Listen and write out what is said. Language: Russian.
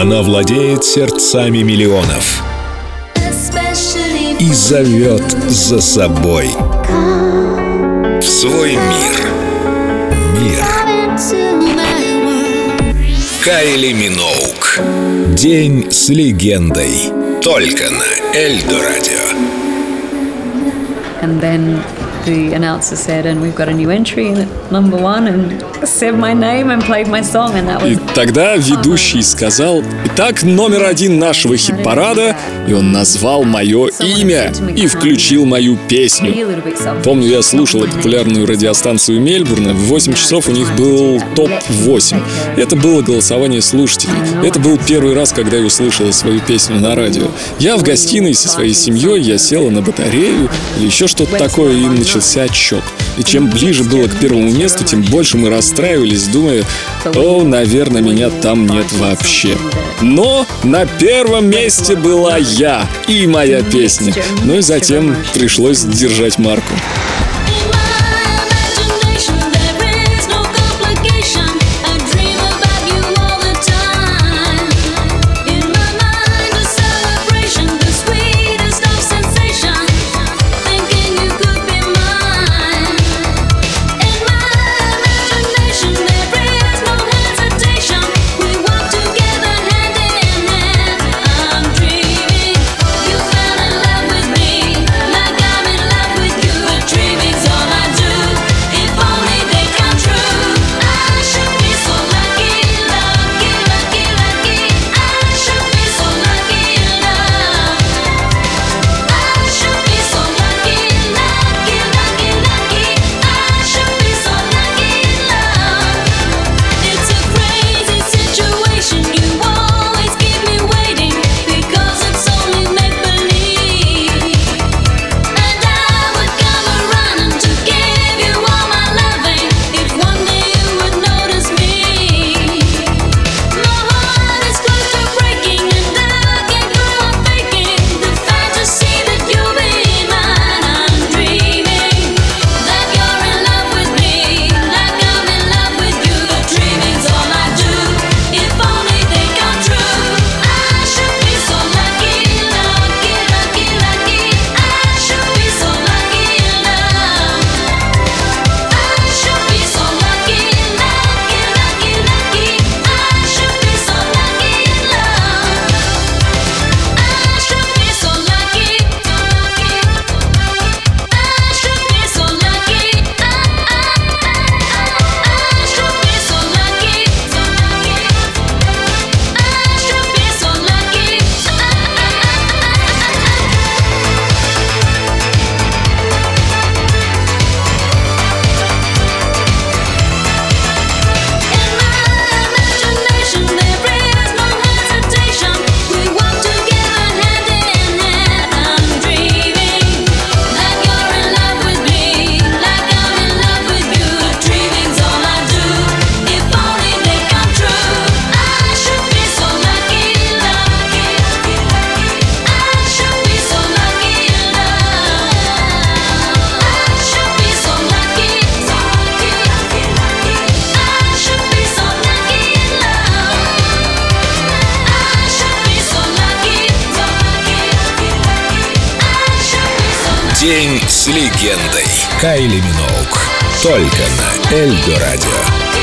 Она владеет сердцами миллионов и зовет за собой в свой мир. Мир. Кайли Миноук. День с легендой. Только на Эльдо Радио. The announcer said, and we've got a new entry number one, and said my name and played my song, and that was... И тогда ведущий сказал, «Итак, номер один нашего хит-парада», и он назвал мое имя и включил мою песню. Помню, я слушала популярную радиостанцию Мельбурна. В 8 часов у них был топ-8. Это было голосование слушателей. Это был первый раз, когда я услышала свою песню на радио. Я в гостиной со своей семьей, я села на батарею или еще что-то такое, и начался отчет. И чем ближе было к первому месту, тем больше мы расстраивались, думая, о, наверное, меня там нет вообще. Но на первом месте была я и моя песня. Ну и затем пришлось держать марку. День с легендой. Кайли Миноук. Только на Эльдо Радио.